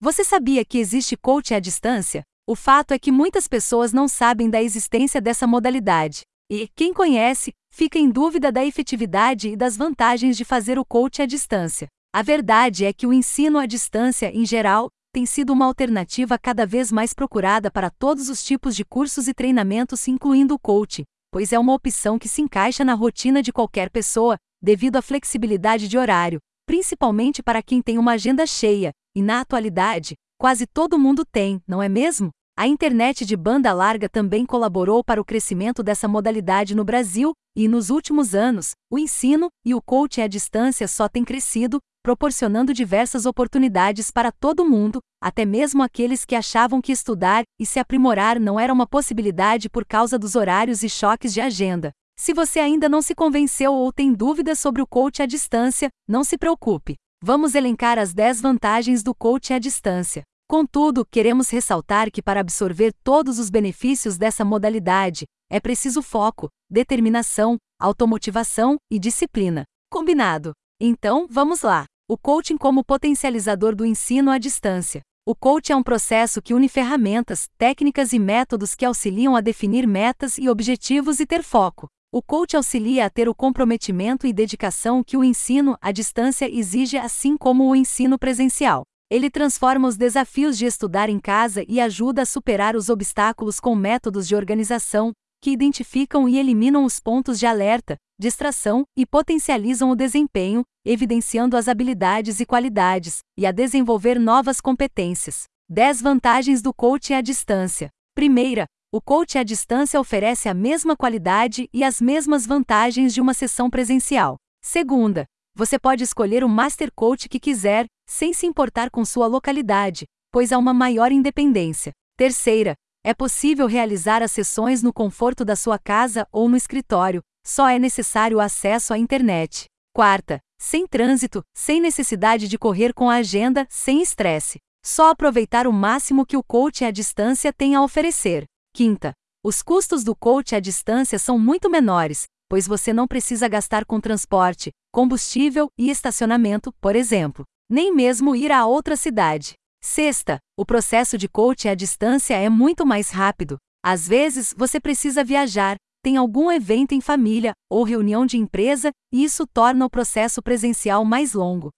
Você sabia que existe coaching à distância? O fato é que muitas pessoas não sabem da existência dessa modalidade. E, quem conhece, fica em dúvida da efetividade e das vantagens de fazer o coaching à distância. A verdade é que o ensino à distância, em geral, tem sido uma alternativa cada vez mais procurada para todos os tipos de cursos e treinamentos, incluindo o coaching, pois é uma opção que se encaixa na rotina de qualquer pessoa, devido à flexibilidade de horário, principalmente para quem tem uma agenda cheia, e na atualidade, quase todo mundo tem, não é mesmo? A internet de banda larga também colaborou para o crescimento dessa modalidade no Brasil, e nos últimos anos, o ensino e o coaching à distância só têm crescido, proporcionando diversas oportunidades para todo mundo, até mesmo aqueles que achavam que estudar e se aprimorar não era uma possibilidade por causa dos horários e choques de agenda. Se você ainda não se convenceu ou tem dúvidas sobre o coaching à distância, não se preocupe. Vamos elencar as 10 vantagens do coaching à distância. Contudo, queremos ressaltar que para absorver todos os benefícios dessa modalidade, é preciso foco, determinação, automotivação e disciplina. Combinado? Então, vamos lá. O coaching como potencializador do ensino à distância. O coaching é um processo que une ferramentas, técnicas e métodos que auxiliam a definir metas e objetivos e ter foco. O coach auxilia a ter o comprometimento e dedicação que o ensino à distância exige, assim como o ensino presencial. Ele transforma os desafios de estudar em casa e ajuda a superar os obstáculos com métodos de organização, que identificam e eliminam os pontos de alerta, distração e potencializam o desempenho, evidenciando as habilidades e qualidades, e a desenvolver novas competências. 10 vantagens do coaching à distância. Primeira, o coaching à distância oferece a mesma qualidade e as mesmas vantagens de uma sessão presencial. Segunda, você pode escolher o Master Coach que quiser, sem se importar com sua localidade, pois há uma maior independência. Terceira, é possível realizar as sessões no conforto da sua casa ou no escritório, só é necessário acesso à internet. Quarta, sem trânsito, sem necessidade de correr com a agenda, sem estresse. Só aproveitar o máximo que o coach à distância tem a oferecer. Quinta, os custos do coach à distância são muito menores, pois você não precisa gastar com transporte, combustível e estacionamento, por exemplo, nem mesmo ir a outra cidade. Sexta, o processo de coaching à distância é muito mais rápido. Às vezes, você precisa viajar, tem algum evento em família ou reunião de empresa, e isso torna o processo presencial mais longo.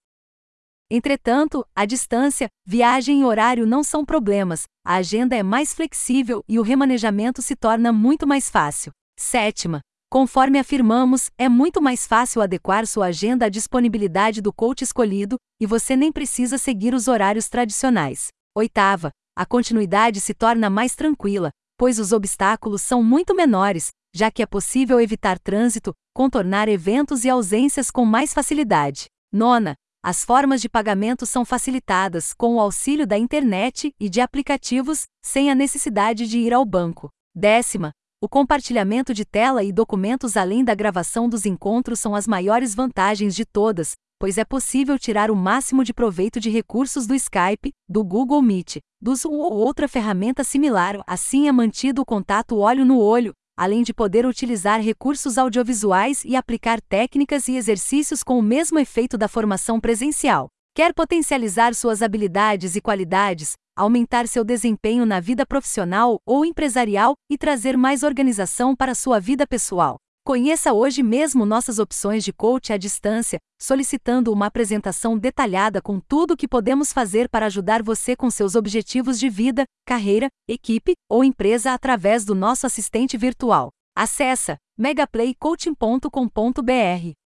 Entretanto, a distância, viagem e horário não são problemas, a agenda é mais flexível e o remanejamento se torna muito mais fácil. Sétima, Conforme afirmamos, é muito mais fácil adequar sua agenda à disponibilidade do coach escolhido, e você nem precisa seguir os horários tradicionais. Oitava, a continuidade se torna mais tranquila, pois os obstáculos são muito menores, já que é possível evitar trânsito, contornar eventos e ausências com mais facilidade. Nona, as formas de pagamento são facilitadas com o auxílio da internet e de aplicativos, sem a necessidade de ir ao banco. Décima, o compartilhamento de tela e documentos além da gravação dos encontros são as maiores vantagens de todas, pois é possível tirar o máximo de proveito de recursos do Skype, do Google Meet, dos ou outra ferramenta similar, assim é mantido o contato olho no olho, além de poder utilizar recursos audiovisuais e aplicar técnicas e exercícios com o mesmo efeito da formação presencial. Quer potencializar suas habilidades e qualidades, aumentar seu desempenho na vida profissional ou empresarial e trazer mais organização para sua vida pessoal? Conheça hoje mesmo nossas opções de coach à distância, solicitando uma apresentação detalhada com tudo o que podemos fazer para ajudar você com seus objetivos de vida, carreira, equipe ou empresa através do nosso assistente virtual. Acesse megaplaycoaching.com.br.